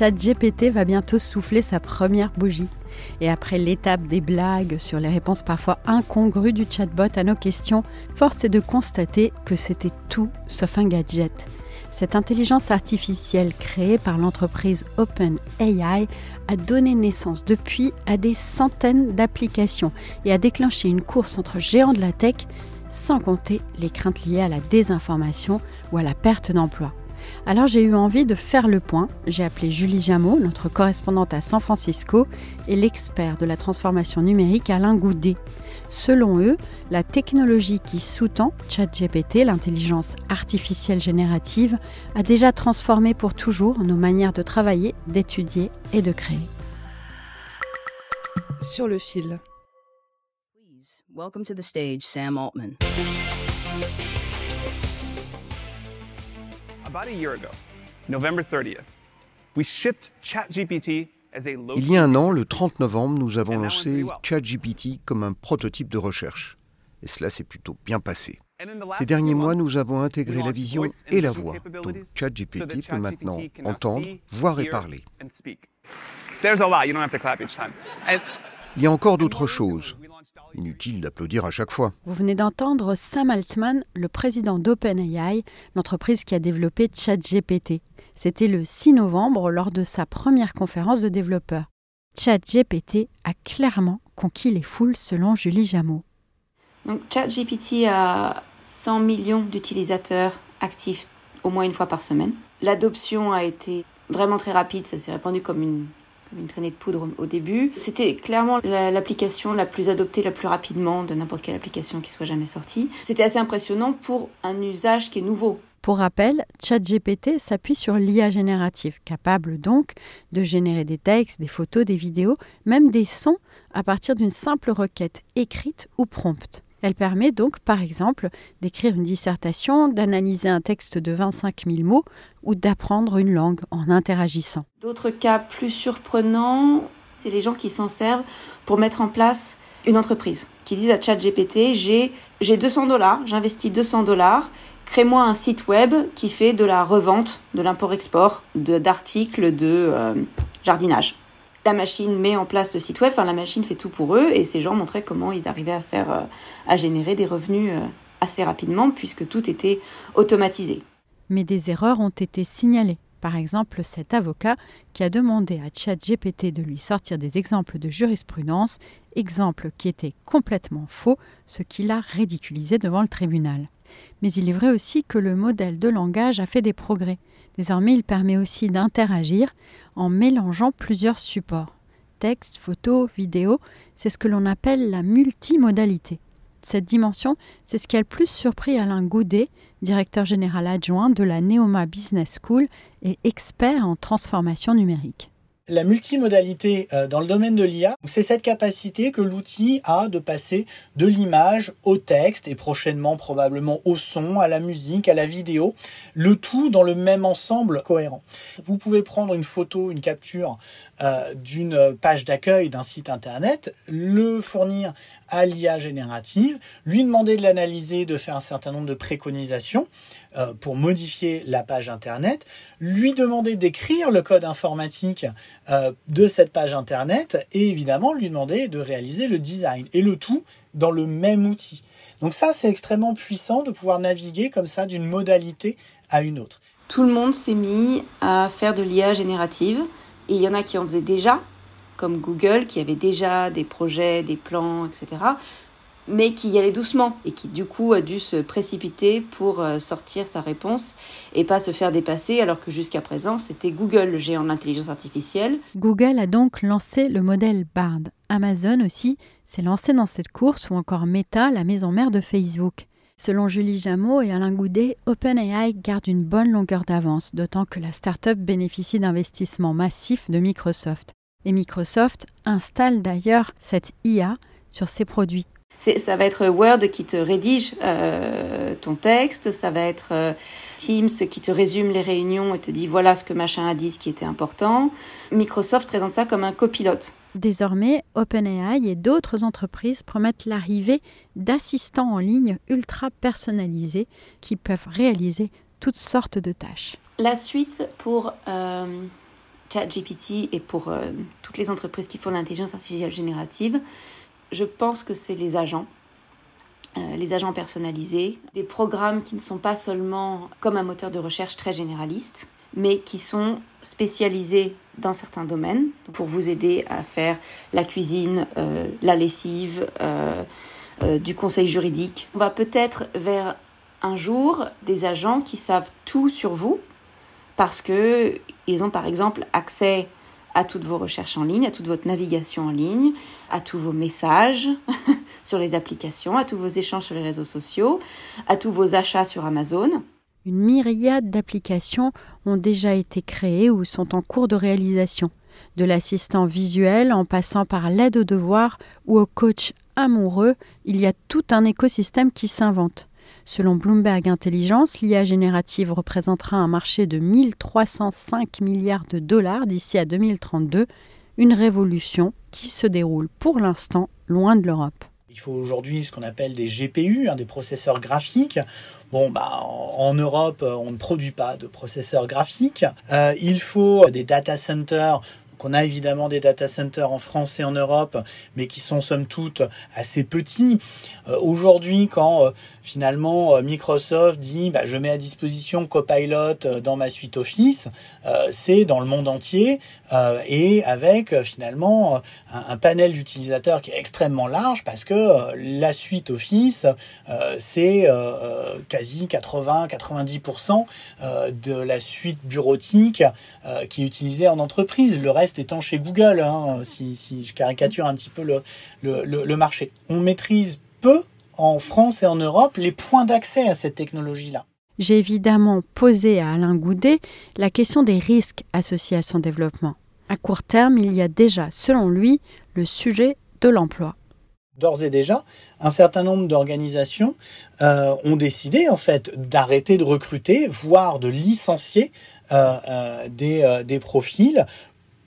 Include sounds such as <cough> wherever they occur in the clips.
ChatGPT va bientôt souffler sa première bougie. Et après l'étape des blagues sur les réponses parfois incongrues du chatbot à nos questions, force est de constater que c'était tout sauf un gadget. Cette intelligence artificielle créée par l'entreprise OpenAI a donné naissance depuis à des centaines d'applications et a déclenché une course entre géants de la tech, sans compter les craintes liées à la désinformation ou à la perte d'emploi. Alors j'ai eu envie de faire le point. J'ai appelé Julie Jameau, notre correspondante à San Francisco, et l'expert de la transformation numérique Alain Goudet. Selon eux, la technologie qui sous-tend ChatGPT, l'intelligence artificielle générative, a déjà transformé pour toujours nos manières de travailler, d'étudier et de créer. Sur le fil. Please welcome to the stage Sam Altman. Il y a un an, le 30 novembre, nous avons lancé ChatGPT comme un prototype de recherche. Et cela s'est plutôt bien passé. Ces derniers mois, nous avons intégré la vision et la voix. Donc ChatGPT peut maintenant entendre, voir et parler. There's a lot, you don't have to clap each time. And Il y a encore d'autres choses. Inutile d'applaudir à chaque fois. Vous venez d'entendre Sam Altman, le président d'OpenAI, l'entreprise qui a développé ChatGPT. C'était le 6 novembre lors de sa première conférence de développeurs. ChatGPT a clairement conquis les foules selon Julie Jameau. Donc ChatGPT a 100 millions d'utilisateurs actifs au moins une fois par semaine. L'adoption a été vraiment très rapide, ça s'est répandu comme une, une traînée de poudre au début. C'était clairement la- l'application la plus adoptée la plus rapidement de n'importe quelle application qui soit jamais sortie. C'était assez impressionnant pour un usage qui est nouveau. Pour rappel, ChatGPT s'appuie sur l'IA générative, capable donc de générer des textes, des photos, des vidéos, même des sons à partir d'une simple requête écrite ou prompte. Elle permet donc, par exemple, d'écrire une dissertation, d'analyser un texte de 25 000 mots ou d'apprendre une langue en interagissant. D'autres cas plus surprenants, c'est les gens qui s'en servent pour mettre en place une entreprise, qui disent à ChatGPT, j'ai j'ai 200 dollars, j'investis 200 dollars, crée-moi un site web qui fait de la revente, de l'import-export, d'articles de, euh, jardinage. La machine met en place le site web, enfin la machine fait tout pour eux, et ces gens montraient comment ils arrivaient à faire, euh, à générer des revenus euh, assez rapidement puisque tout était automatisé. Mais des erreurs ont été signalées. Par exemple, cet avocat qui a demandé à ChatGPT de lui sortir des exemples de jurisprudence, exemples qui étaient complètement faux, ce qui l'a ridiculisé devant le tribunal. Mais il est vrai aussi que le modèle de langage a fait des progrès. Désormais, il permet aussi d'interagir en mélangeant plusieurs supports. Texte, photo, vidéo, c'est ce que l'on appelle la multimodalité. Cette dimension, c'est ce qui a le plus surpris Alain Goudet, directeur général adjoint de la Neoma Business School et expert en transformation numérique. La multimodalité euh, dans le domaine de l'IA, c'est cette capacité que l'outil a de passer de l'image au texte et prochainement probablement au son, à la musique, à la vidéo, le tout dans le même ensemble cohérent. Vous pouvez prendre une photo, une capture euh, d'une page d'accueil d'un site internet, le fournir à l'IA générative, lui demander de l'analyser, de faire un certain nombre de préconisations euh, pour modifier la page internet, lui demander d'écrire le code informatique euh, de cette page internet et évidemment lui demander de réaliser le design et le tout dans le même outil. Donc ça c'est extrêmement puissant de pouvoir naviguer comme ça d'une modalité à une autre. Tout le monde s'est mis à faire de l'IA générative et il y en a qui en faisaient déjà, comme Google qui avait déjà des projets, des plans, etc. mais qui y allait doucement et qui du coup a dû se précipiter pour euh, sortir sa réponse et pas se faire dépasser alors que jusqu'à présent c'était Google le géant de l'intelligence artificielle. Google a donc lancé le modèle Bard. Amazon aussi s'est lancé dans cette course ou encore Meta, la maison mère de Facebook. Selon Julie Jameau et Alain Goudet, OpenAI garde une bonne longueur d'avance, d'autant que la start-up bénéficie d'investissements massifs de Microsoft. Et Microsoft installe d'ailleurs cette IA sur ses produits ça va être Word qui te rédige euh, ton texte, ça va être euh, Teams qui te résume les réunions et te dit voilà ce que machin a dit, ce qui était important. Microsoft présente ça comme un copilote. Désormais, OpenAI et d'autres entreprises promettent l'arrivée d'assistants en ligne ultra personnalisés qui peuvent réaliser toutes sortes de tâches. La suite pour euh, ChatGPT et pour toutes les entreprises qui font l'intelligence artificielle générative, je pense que c'est les agents. Euh, les agents personnalisés, des programmes qui ne sont pas seulement comme un moteur de recherche très généraliste, mais qui sont spécialisés dans certains domaines pour vous aider à faire la cuisine, euh, la lessive, euh, du conseil juridique. On va peut-être vers un jour des agents qui savent tout sur vous parce que ils ont par exemple accès à toutes vos recherches en ligne, à toute votre navigation en ligne, à tous vos messages <laughs> sur les applications, à tous vos échanges sur les réseaux sociaux, à tous vos achats sur Amazon. Une myriade d'applications ont déjà été créées ou sont en cours de réalisation, de l'assistant visuel en passant par l'aide aux devoirs ou au coach amoureux, il y a tout un écosystème qui s'invente. Selon Bloomberg Intelligence, l'IA générative représentera un marché de 1305 milliards de dollars d'ici à 2032, une révolution qui se déroule pour l'instant loin de l'Europe. Il faut aujourd'hui ce qu'on appelle des GPU, hein, des processeurs graphiques. Bon, bah, en, Europe, on ne produit pas de processeurs graphiques. Euh, il faut des data centers on a évidemment des data centers en France et en Europe, mais qui sont somme toute assez petits. Euh, aujourd'hui, quand euh, finalement euh, Microsoft dit bah, je mets à disposition Copilot dans ma suite Office, c'est dans le monde entier et avec finalement un, un panel d'utilisateurs qui est extrêmement large parce que la suite Office, c'est quasi 80-90% de la suite bureautique qui est utilisée en entreprise. Le reste étant chez Google, hein, si, je caricature un petit peu le, le, marché. On maîtrise peu en France et en Europe les points d'accès à cette technologie-là. J'ai évidemment posé à Alain Goudet la question des risques associés à son développement. À court terme, il y a déjà, selon lui, le sujet de l'emploi. D'ores et déjà, un certain nombre d'organisations euh, ont décidé en fait d'arrêter de recruter, voire de licencier euh, euh, des, des profils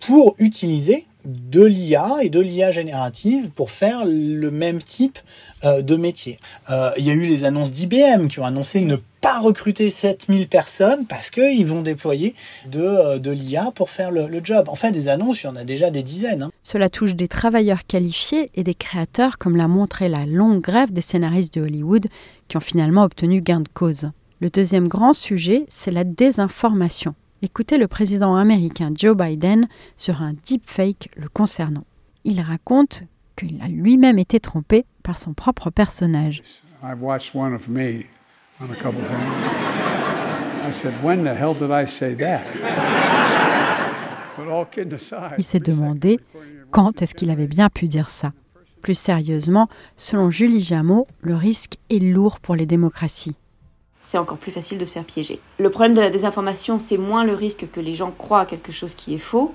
pour utiliser de l'IA et de l'IA générative pour faire le même type euh, de métier. Euh, il y a eu les annonces d'IBM qui ont annoncé ne pas recruter 7000 personnes parce qu'ils vont déployer de, euh, l'IA pour faire le, job. En fait, des annonces, il y en a déjà des dizaines. Hein. Cela touche des travailleurs qualifiés et des créateurs, comme l'a montré la longue grève des scénaristes de Hollywood qui ont finalement obtenu gain de cause. Le deuxième grand sujet, c'est la désinformation. Écoutez le président américain Joe Biden sur un deepfake le concernant. Il raconte qu'il a lui-même été trompé par son propre personnage. Il s'est demandé quand est-ce qu'il avait bien pu dire ça. Plus sérieusement, selon Julie Jameau, le risque est lourd pour les démocraties c'est encore plus facile de se faire piéger. Le problème de la désinformation, c'est moins le risque que les gens croient à quelque chose qui est faux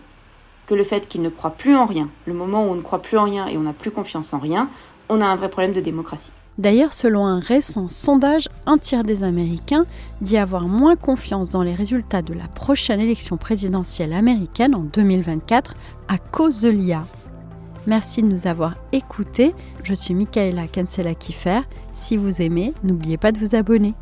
que le fait qu'ils ne croient plus en rien. Le moment où on ne croit plus en rien et on n'a plus confiance en rien, on a un vrai problème de démocratie. D'ailleurs, selon un récent sondage, un tiers des Américains dit avoir moins confiance dans les résultats de la prochaine élection présidentielle américaine en 2024 à cause de l'IA. Merci de nous avoir écoutés. Je suis Michaela Kansela-Kiffer. Si vous aimez, n'oubliez pas de vous abonner.